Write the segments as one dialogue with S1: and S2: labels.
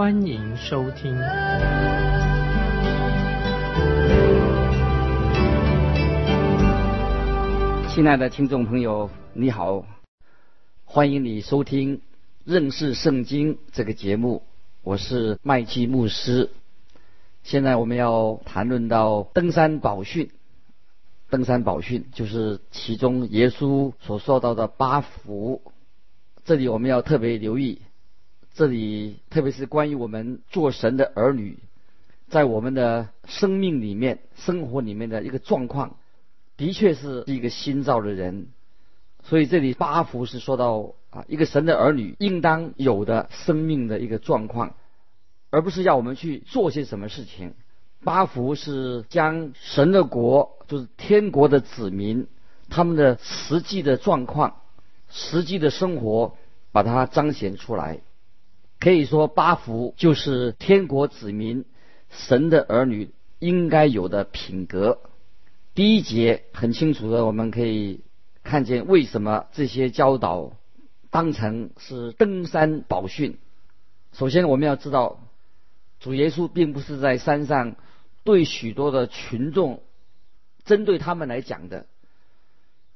S1: 欢迎收听。
S2: 亲爱的听众朋友，你好。欢迎你收听认识圣经这个节目，我是麦基牧师。现在我们要谈论到登山宝训。登山宝训就是其中耶稣所说到的八福。这里我们要特别留意，这里特别是关于我们做神的儿女，在我们的生命里面、生活里面的一个状况，的确是一个新造的人。所以这里八福是说到啊，一个神的儿女应当有的生命的一个状况，而不是要我们去做些什么事情。八福是将神的国，就是天国的子民，他们的实际的状况、实际的生活，把它彰显出来。可以说，八福就是天国子民、神的儿女应该有的品格。第一节很清楚的，我们可以。看见为什么这些教导当成是登山宝训？首先，我们要知道，主耶稣并不是在山上对许多的群众针对他们来讲的。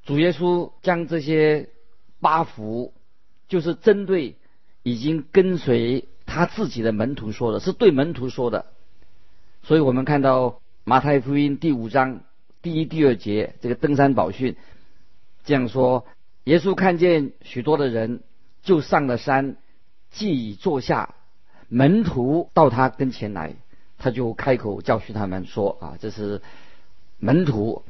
S2: 主耶稣将这些八福，就是针对已经跟随他自己的门徒说的，是对门徒说的。所以我们看到马太福音第五章第一、第二节这个登山宝训。这样说，耶稣看见许多的人，就上了山，既已坐下，门徒到他跟前来，他就开口教训他们说：“啊，这是门徒。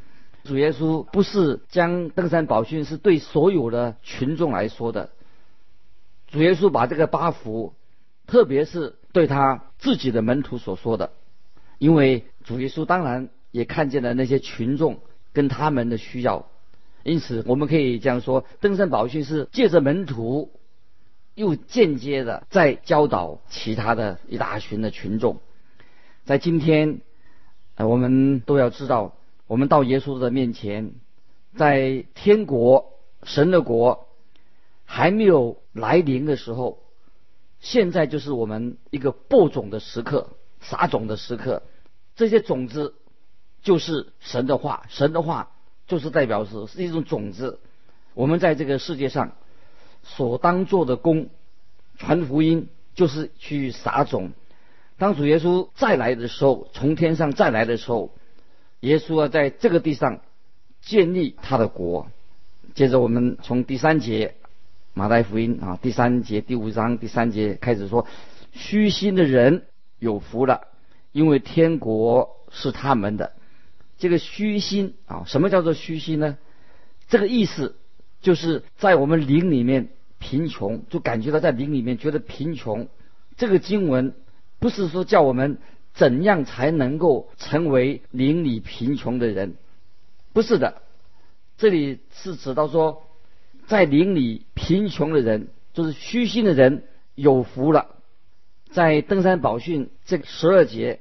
S2: 主耶稣不是将登山宝训是对所有的群众来说的。主耶稣把这个八福，特别是对他自己的门徒所说的，因为主耶稣当然也看见了那些群众跟他们的需要。”因此，我们可以这样说：登山宝训是借着门徒，又间接的在教导其他的一大群的群众。在今天，呃，我们都要知道，我们到耶稣的面前，在天国、神的国还没有来临的时候，现在就是我们一个播种的时刻、撒种的时刻。这些种子就是神的话，神的话。就是代表是是一种种子，我们在这个世界上所当做的功，传福音就是去撒种。当主耶稣再来的时候，从天上再来的时候，耶稣要在这个地上建立他的国。接着我们从第三节马太福音啊，第三节第五章第三节开始说：虚心的人有福了，因为天国是他们的。这个虚心啊，什么叫做虚心呢？这个意思就是在我们灵里面贫穷，就感觉到在灵里面觉得贫穷。这个经文不是说叫我们怎样才能够成为灵里贫穷的人，不是的。这里是指到说，在灵里贫穷的人，就是虚心的人有福了。在登山宝训这十二节，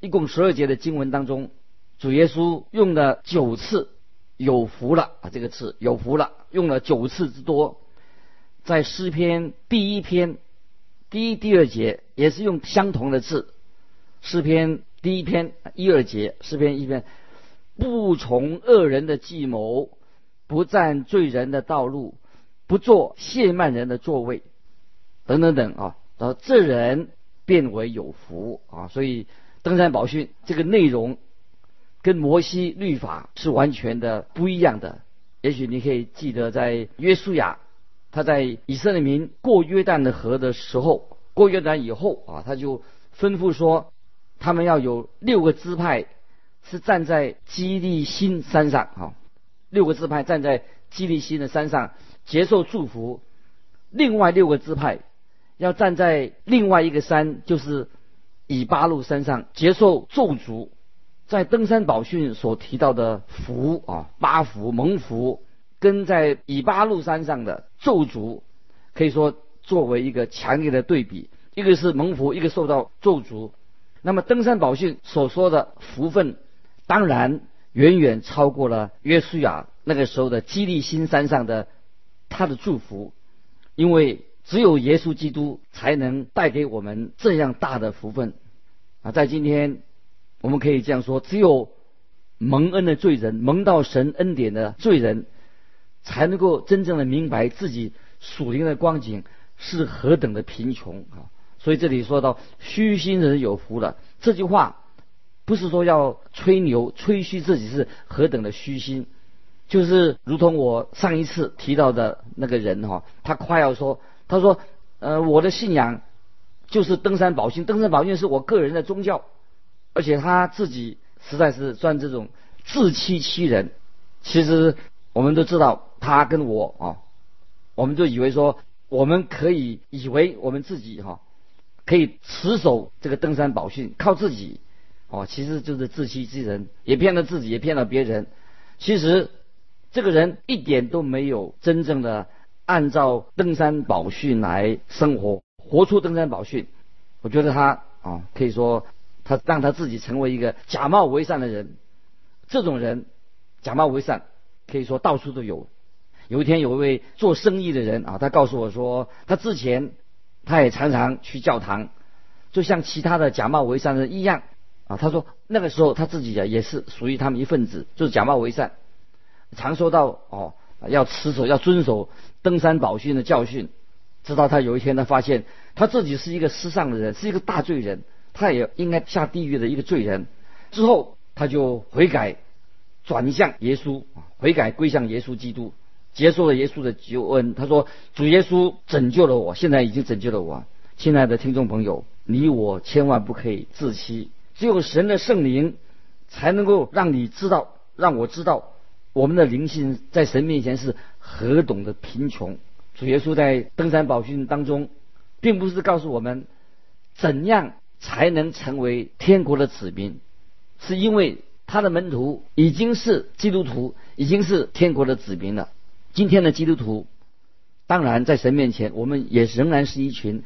S2: 一共十二节的经文当中。主耶稣用了九次“有福了”啊，这个词“有福了”用了九次之多，在诗篇第一篇第一、第二节也是用相同的字。诗篇第一篇一二节，诗篇一篇不从恶人的计谋，不占罪人的道路，不做亵慢人的座位，等等等啊，然后这人变为有福啊。所以登山宝训这个内容。跟摩西律法是完全的不一样的。也许你可以记得，在约书亚他在以色列民过约旦的河的时候，过约旦以后啊，他就吩咐说，他们要有六个支派是站在基利新山上啊，六个支派站在基利新的山上接受祝福，另外六个支派要站在另外一个山，就是以巴路山上接受咒诅，在登山宝训所提到的福啊，八福蒙福，跟在以巴路山上的咒诅，可以说作为一个强烈的对比，一个是蒙福，一个受到咒诅。那么登山宝训所说的福分，当然远远超过了约书亚那个时候的基利新山上的他的祝福，因为只有耶稣基督才能带给我们这样大的福分啊！在今天，我们可以这样说：只有蒙恩的罪人，蒙到神恩典的罪人，才能够真正的明白自己属灵的光景是何等的贫穷啊！所以这里说到虚心人有福了，这句话不是说要吹牛吹嘘自己是何等的虚心，就是如同我上一次提到的那个人哈，他夸耀说，他说，呃，我的信仰就是登山宝训，登山宝训是我个人的宗教，而且他自己实在是算这种自欺欺人。其实我们都知道，他跟我啊，我们就以为说，我们可以以为我们自己哈。可以持守这个登山宝训，靠自己，哦，其实就是自欺欺人，也骗了自己，也骗了别人。其实这个人一点都没有真正的按照登山宝训来生活，活出登山宝训。我觉得他啊，可以说他让他自己成为一个假冒为善的人。这种人假冒为善，可以说到处都有。有一天，有一位做生意的人啊，他告诉我说，他之前。他也常常去教堂，就像其他的假冒为善人一样啊。他说那个时候他自己啊也是属于他们一份子，就是假冒为善，常说到哦要持守要遵守登山宝训的教训。直到他有一天他发现他自己是一个失丧的人，是一个大罪人，他也应该下地狱的一个罪人。之后他就悔改，转向耶稣，悔改归向耶稣基督。接受了耶稣的救恩，他说：“主耶稣拯救了我，现在已经拯救了我。”亲爱的听众朋友，你我千万不可以自欺，只有神的圣灵才能够让你知道，让我知道我们的灵性在神面前是何等的贫穷。主耶稣在登山宝训当中，并不是告诉我们怎样才能成为天国的子民，是因为他的门徒已经是基督徒，已经是天国的子民了。今天的基督徒，当然在神面前，我们也仍然是一群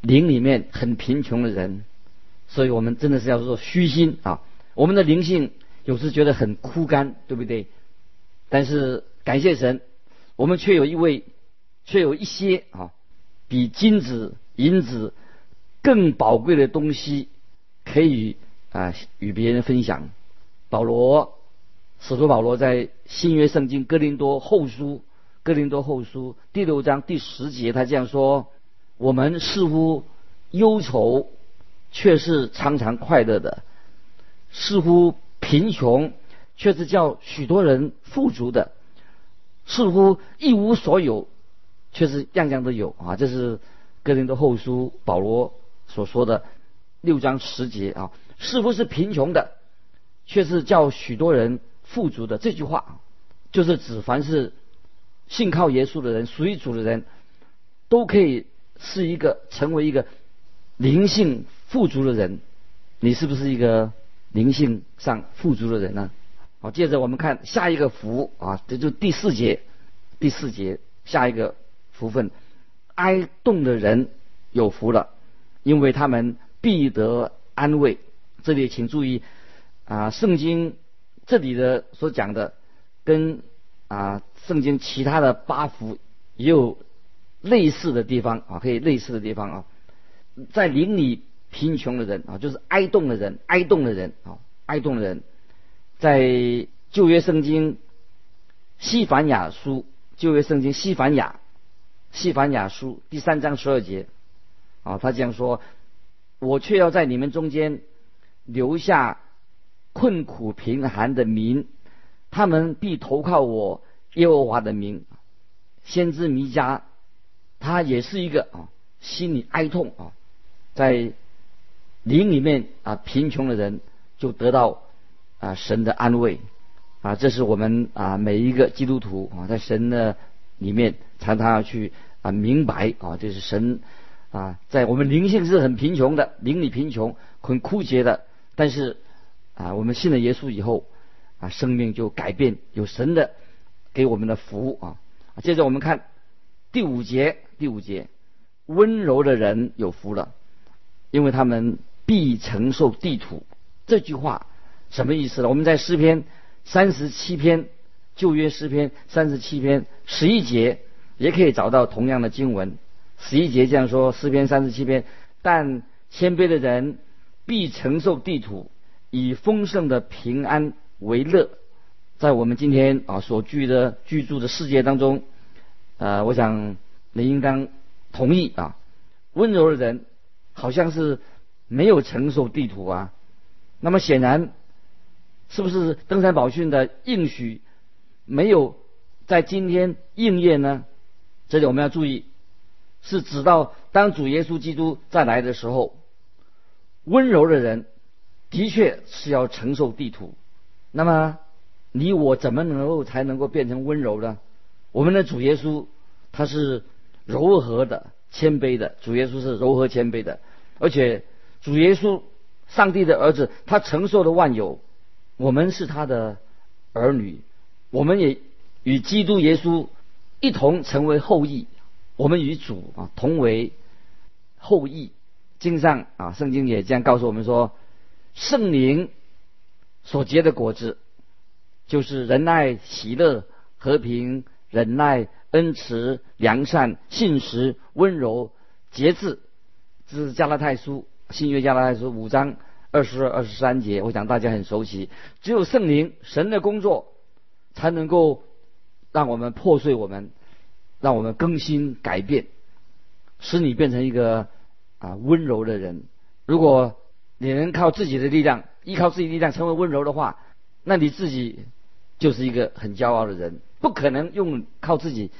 S2: 灵里面很贫穷的人，所以我们真的是要做虚心啊。我们的灵性有时觉得很枯干，对不对？但是感谢神，我们却有一位，却有一些啊，比金子、银子更宝贵的东西可以啊与别人分享。保罗，使徒保罗在新约圣经哥林多后书。哥林多后书第六章第十节，他这样说：“我们似乎忧愁，却是常常快乐的；似乎贫穷，却是叫许多人富足的；似乎一无所有，却是样样都有。”啊，这是哥林多后书保罗所说的六章十节啊，似乎是贫穷的，却是叫许多人富足的。这句话就是指凡是。信靠耶稣的人，属于主的人，都可以是一个成为一个灵性富足的人。你是不是一个灵性上富足的人呢？好，接着我们看下一个福啊，这就第四节，第四节下一个福分，哀动的人有福了，因为他们必得安慰。这里请注意啊，圣经这里的所讲的跟啊。圣经其他的八福也有类似的地方啊，可以类似的地方啊，在邻里贫穷的人啊，就是哀动的人，哀动的人啊，哀动的人，在旧约圣经西凡雅书，旧约圣经西凡雅西凡雅书第三章十二节啊，他这样说：我却要在你们中间留下困苦贫寒的民，他们必投靠我。耶和华的名，先知弥迦，他也是一个啊，心里哀痛啊，在灵里面啊贫穷的人就得到啊神的安慰啊，这是我们啊每一个基督徒啊在神的里面常常要去啊明白啊，这是神啊，在我们灵性是很贫穷的，灵里贫穷，很枯竭的。但是啊，我们信了耶稣以后啊，生命就改变，有神的给我们的福啊。接着我们看第五节，第五节，温柔的人有福了，因为他们必承受地土。这句话什么意思呢？我们在诗篇三十七篇旧约诗篇三十七篇十一节也可以找到同样的经文。十一节这样说：诗篇三十七篇，但谦卑的人必承受地土，以丰盛的平安为乐。在我们今天啊所居的居住的世界当中，呃，我想你应当同意啊，温柔的人好像是没有承受地土啊。那么显然，是不是登山宝训的应许没有在今天应验呢？这里我们要注意。是指到当主耶稣基督再来的时候，温柔的人的确是要承受地土。那么你我怎么能够才能够变成温柔呢？我们的主耶稣他是柔和的、谦卑的。主耶稣是柔和谦卑的，而且主耶稣上帝的儿子，他承受了万有，我们是他的儿女，我们也与基督耶稣一同成为后裔。我们与主啊同为后裔，经上啊圣经也这样告诉我们说，圣灵所结的果子，就是仁爱、喜乐、和平、忍耐、恩慈、良善、信实、温柔、节制。这是加拉太书新约加拉太书五章二十二、二十三节，我想大家很熟悉。只有圣灵神的工作，才能够让我们破碎我们。让我们更新改变，使你变成一个啊温柔的人。如果你能靠自己的力量，依靠自己力量成为温柔的话，那你自己就是一个很骄傲的人。不可能用靠自己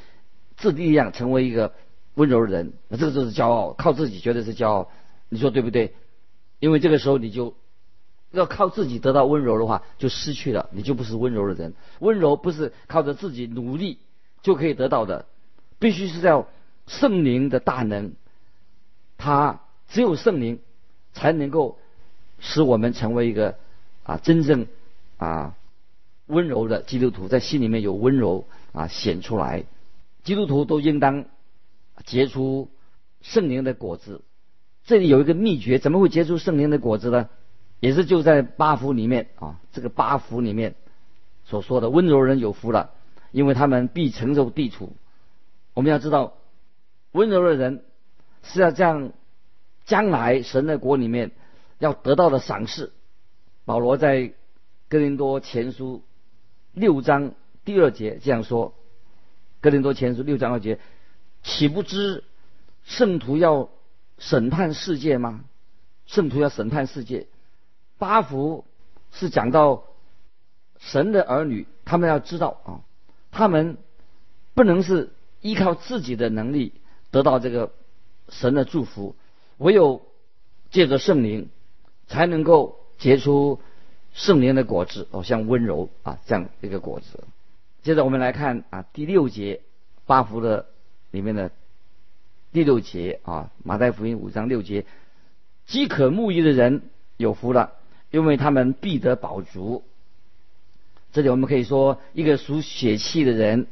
S2: 自力量成为一个温柔的人，那这个就是骄傲，靠自己绝对是骄傲。你说对不对？因为这个时候你就要靠自己得到温柔的话，就失去了，你就不是温柔的人。温柔不是靠着自己努力就可以得到的。必须是要圣灵的大能，他只有圣灵才能够使我们成为一个啊真正啊温柔的基督徒，在心里面有温柔啊显出来。基督徒都应当结出圣灵的果子。这里有一个秘诀，怎么会结出圣灵的果子呢？也是就在八福里面啊，这个八福里面所说的温柔人有福了，因为他们必承受地土。我们要知道，温柔的人是要这样，将来神的国里面要得到的赏赐。保罗在哥林多前书六章第二节这样说：哥林多前书六章二节，岂不知圣徒要审判世界吗？圣徒要审判世界。八福是讲到神的儿女，他们要知道啊，他们不能是。依靠自己的能力得到这个神的祝福，唯有借着圣灵才能够结出圣灵的果子，哦，像温柔啊这样一个果子。接着我们来看啊第六节八福的里面的第六节啊马太福音五章六节，饥渴慕义的人有福了，因为他们必得饱足。这里我们可以说一个属血气的人。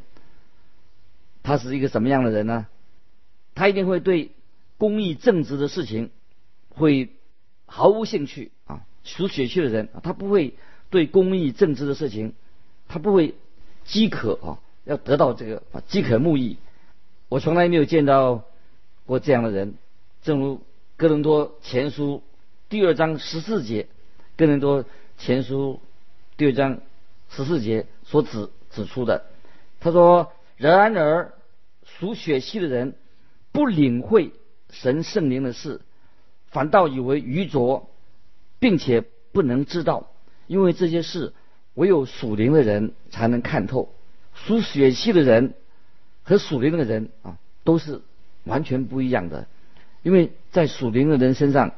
S2: 他是一个什么样的人呢？他一定会对公益正直的事情会毫无兴趣啊！属血气的人，他不会对公益正直的事情，他不会饥渴啊，要得到这个啊饥渴慕义。我从来没有见到过这样的人。正如哥伦多前书第二章十四节，哥伦多前书第二章十四节所指指出的，他说：“然而。”属血气的人不领会神圣灵的事，反倒以为愚拙，并且不能知道，因为这些事唯有属灵的人才能看透。属血气的人和属灵的人啊，都是完全不一样的，因为在属灵的人身上，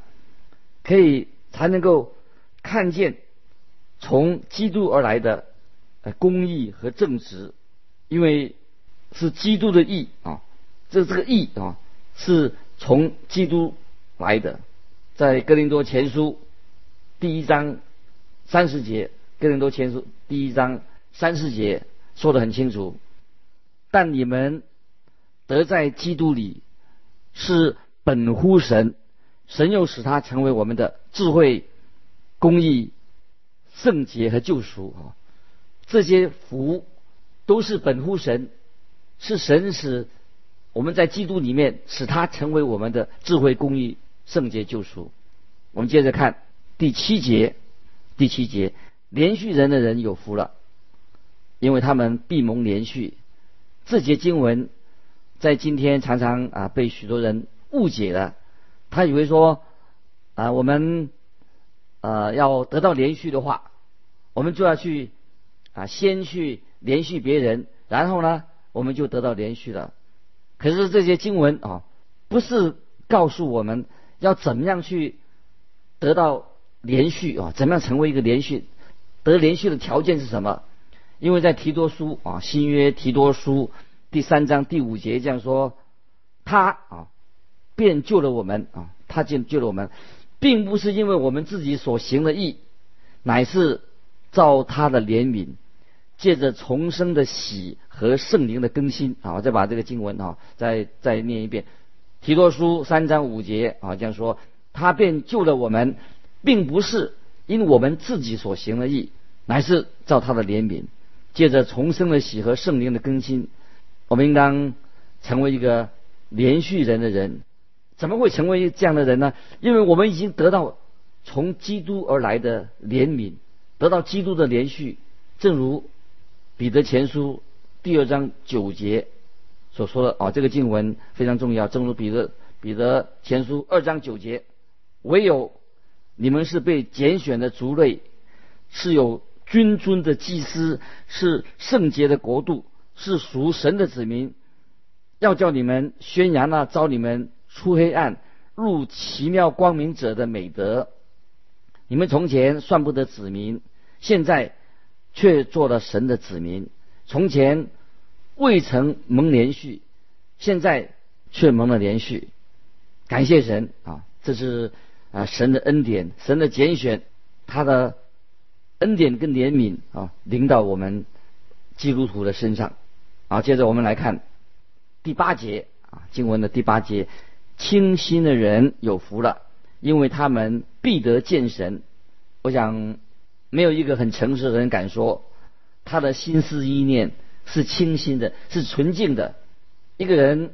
S2: 可以才能够看见从基督而来的呃公义和正直，因为。是基督的义啊，这这个义啊，是从基督来的。在哥林多前书第一章三十节，哥林多前书第一章三十节说的很清楚。但你们得在基督里是本乎神，神又使他成为我们的智慧、公义、圣洁和救赎啊！这些福都是本乎神，是神使我们在基督里面使他成为我们的智慧、公义、圣洁、救赎。我们接着看第七节，第七节，连续人的人有福了，因为他们闭蒙连续。这节经文在今天常常啊被许多人误解了，他以为说啊我们呃要得到连续的话，我们就要去啊先去连续别人，然后呢我们就得到连续了。可是这些经文啊不是告诉我们要怎么样去得到连续啊，怎么样成为一个连续得连续的条件是什么？因为在提多书啊，新约提多书第三章第五节这样说，他啊，便救了我们啊，他竟救了我们，并不是因为我们自己所行的义，乃是照他的怜悯，借着重生的喜和圣灵的更新。啊，我再把这个经文啊，再再念一遍，提多书三章五节啊这样说，他便救了我们，并不是因我们自己所行的义，乃是照他的怜悯。借着重生的喜和圣灵的更新，我们应当成为一个连续人的人。怎么会成为这样的人呢？因为我们已经得到从基督而来的怜悯，得到基督的连续。正如彼得前书第二章九节所说的啊，这个经文非常重要。正如彼得彼得前书二章九节，唯有你们是被拣选的族类，是有。君尊的祭司是圣洁的国度，是属神的子民，要叫你们宣扬那招你们出黑暗入奇妙光明者的美德。你们从前算不得子民，现在却做了神的子民；从前未曾蒙连续，现在却蒙了连续。感谢神啊！这是啊神的恩典，神的拣选，他的。恩典跟怜悯啊，临到我们基督徒的身上。好，接着我们来看第八节啊，经文的第八节，清心的人有福了，因为他们必得见神。我想没有一个很诚实的人敢说他的心思意念是清新的，是纯净的。一个人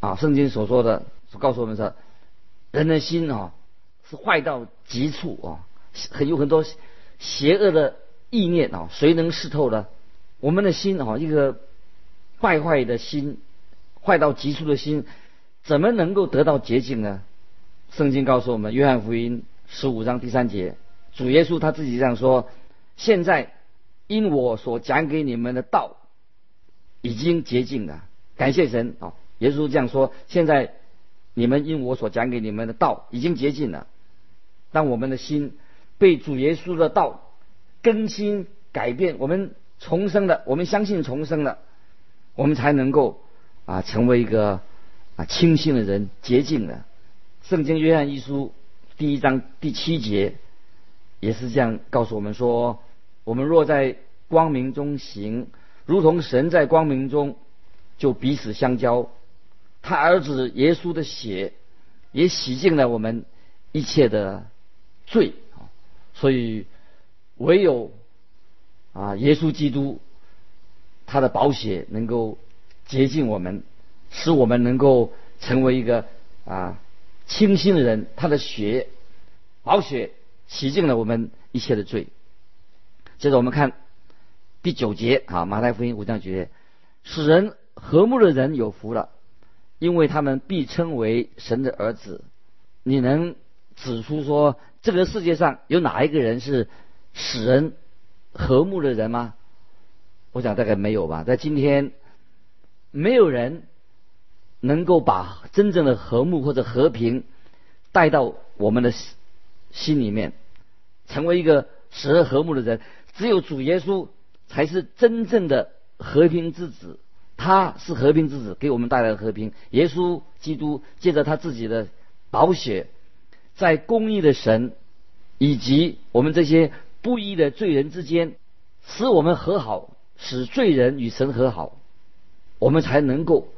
S2: 啊，圣经所说的，告诉我们说，人的心啊是坏到极处啊，很有很多。邪恶的意念啊，谁能识透呢？我们的心啊，一个败坏的心，坏到极处的心，怎么能够得到洁净呢？圣经告诉我们，《约翰福音》十五章第三节，主耶稣他自己这样说：“现在因我所讲给你们的道，已经洁净了。”感谢神啊！耶稣这样说：“现在你们因我所讲给你们的道，已经洁净了。”当我们的心。被主耶稣的道更新改变，我们重生了，我们相信重生了，我们才能够啊成为一个啊清新的人，洁净的。圣经约翰一书第一章第七节也是这样告诉我们说：我们若在光明中行，如同神在光明中，就彼此相交。他儿子耶稣的血也洗净了我们一切的罪啊。所以，唯有啊，耶稣基督他的宝血能够洁净我们，使我们能够成为一个啊清新的人。他的血宝血洗净了我们一切的罪。接着我们看第九节啊，马太福音五章九节，使人和睦的人有福了，因为他们必称为神的儿子。你能指出说？这个世界上有哪一个人是使人和睦的人吗？我想大概没有吧。在今天，没有人能够把真正的和睦或者和平带到我们的心里面，成为一个使人和睦的人。只有主耶稣才是真正的和平之子，他是和平之子，给我们带来和平。耶稣基督借着他自己的宝血，在公义的神以及我们这些不义的罪人之间，使我们和好，使罪人与神和好，我们才能够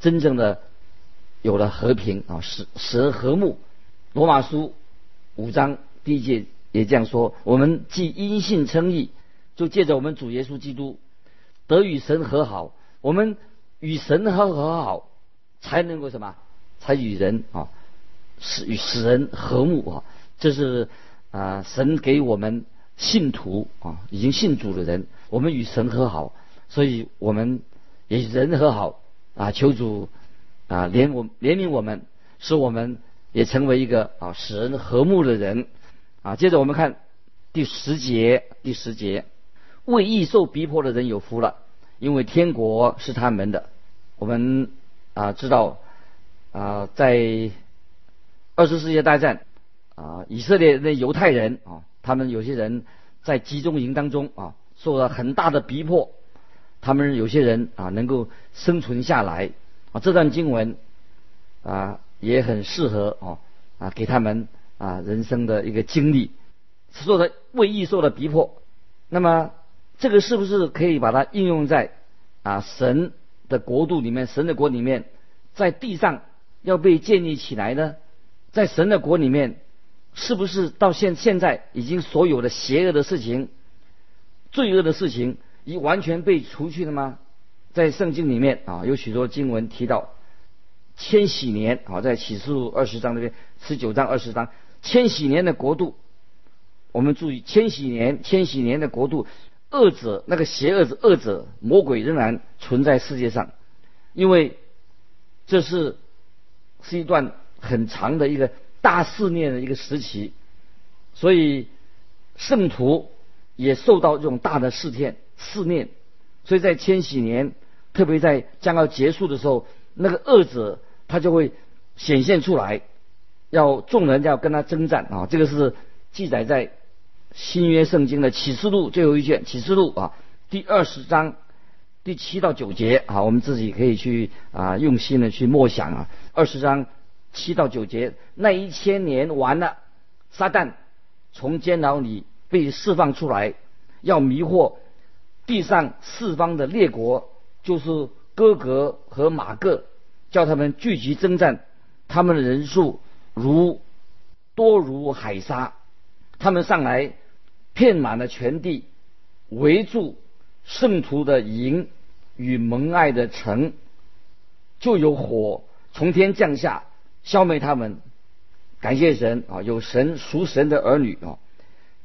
S2: 真正的有了和平啊，使使人和睦。罗马书五章第一节也这样说：我们既因信称义，就借着我们主耶稣基督得与神和好。我们与神和和好，才能够什么？才与人啊，使与使人和睦啊。这是啊，神给我们信徒啊，已经信主的人，我们与神和好，所以我们与人和好啊。求主啊，怜我怜悯我们，使我们也成为一个啊，使人和睦的人啊。接着我们看第十节，第十节，为义受逼迫的人有福了。因为天国是他们的，我们啊知道啊，在二十世界大战啊，以色列那犹太人啊，他们有些人在集中营当中啊，受了很大的逼迫，他们有些人啊能够生存下来啊，这段经文啊也很适合哦啊给他们啊人生的一个经历，受的为义受的逼迫，那么。这个是不是可以把它应用在啊神的国度里面？神的国里面，在地上要被建立起来呢？在神的国里面，是不是到现现在已经所有的邪恶的事情、罪恶的事情已完全被除去了吗？在圣经里面啊，有许多经文提到千禧年啊，在启示录二十章那边十九章二十章，千禧年的国度，我们注意千禧年，千禧年的国度。恶者那个邪恶者恶者魔鬼仍然存在世界上，因为这是是一段很长的一个大试炼的一个时期，所以圣徒也受到这种大的试炼试炼，所以在千禧年，特别在将要结束的时候，那个恶者他就会显现出来，要众人要跟他征战啊，这个是记载在。新约圣经的启示录最后一卷启示录啊，第二十章第七到九节啊，我们自己可以去啊用心的去默想啊。二十章七到九节，那一千年完了，撒旦从监牢里被释放出来，要迷惑地上四方的列国，就是哥格和马各，叫他们聚集征战，他们的人数如多如海沙，他们上来。遍满了全地，围住圣徒的营与蒙爱的城，就有火从天降下，消灭他们。感谢神啊，有神属神的儿女啊，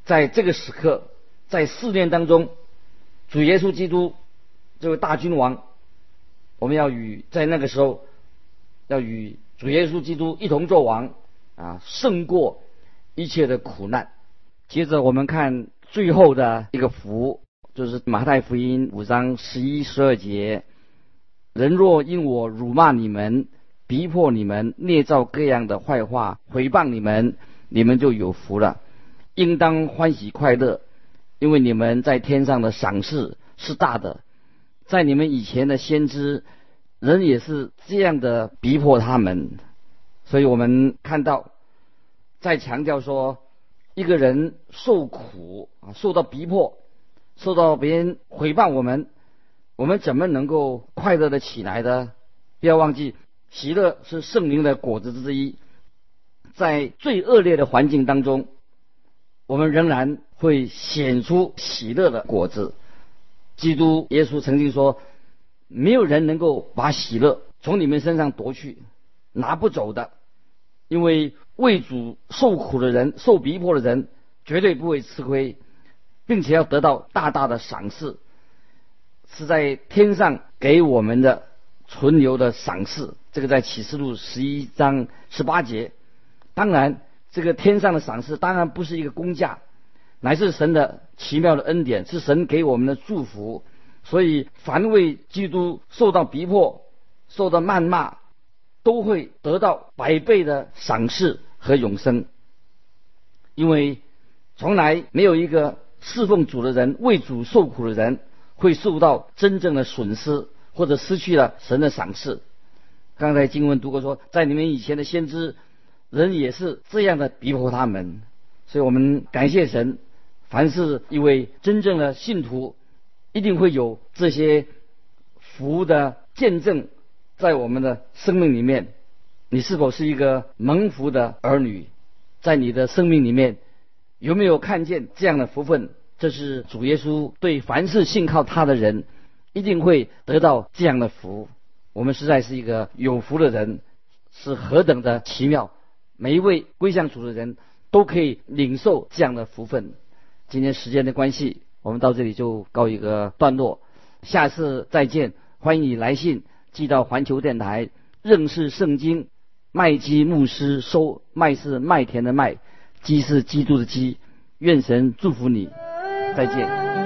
S2: 在这个时刻，在试炼当中，主耶稣基督这位大君王，我们要与在那个时候，要与主耶稣基督一同做王啊，胜过一切的苦难。接着我们看最后的一个福，就是马太福音五章十一、十二节：人若因我辱骂你们、逼迫你们、捏造各样的坏话、诽谤你们，你们就有福了，应当欢喜快乐，因为你们在天上的赏赐是大的。在你们以前的先知，人也是这样的逼迫他们，所以我们看到，在强调说。一个人受苦啊，受到逼迫，受到别人诽谤我们，我们怎么能够快乐的起来的？不要忘记，喜乐是圣灵的果子之一。在最恶劣的环境当中，我们仍然会显出喜乐的果子。基督耶稣曾经说：“没有人能够把喜乐从你们身上夺去，拿不走的。”因为为主受苦的人、受逼迫的人，绝对不会吃亏，并且要得到大大的赏赐，是在天上给我们的存留的赏赐。这个在启示录十一章十八节。当然，这个天上的赏赐当然不是一个工价，乃是神的奇妙的恩典，是神给我们的祝福。所以，凡为基督受到逼迫、受到谩骂。都会得到百倍的赏赐和永生，因为从来没有一个侍奉主的人、为主受苦的人会受到真正的损失或者失去了神的赏赐。刚才经文读过说，在你们以前的先知，人也是这样的逼迫他们。所以我们感谢神，凡是一位真正的信徒，一定会有这些福的见证在我们的生命里面。你是否是一个蒙福的儿女？在你的生命里面，有没有看见这样的福分？这是主耶稣对凡是信靠他的人，一定会得到这样的福。我们实在是一个有福的人，是何等的奇妙！每一位归向主的人都可以领受这样的福分。今天时间的关系，我们到这里就告一个段落。下次再见，欢迎你来信寄到环球电台认识圣经。麦基牧师收麦是麦田的麦，基是基督的基，愿神祝福你，再见。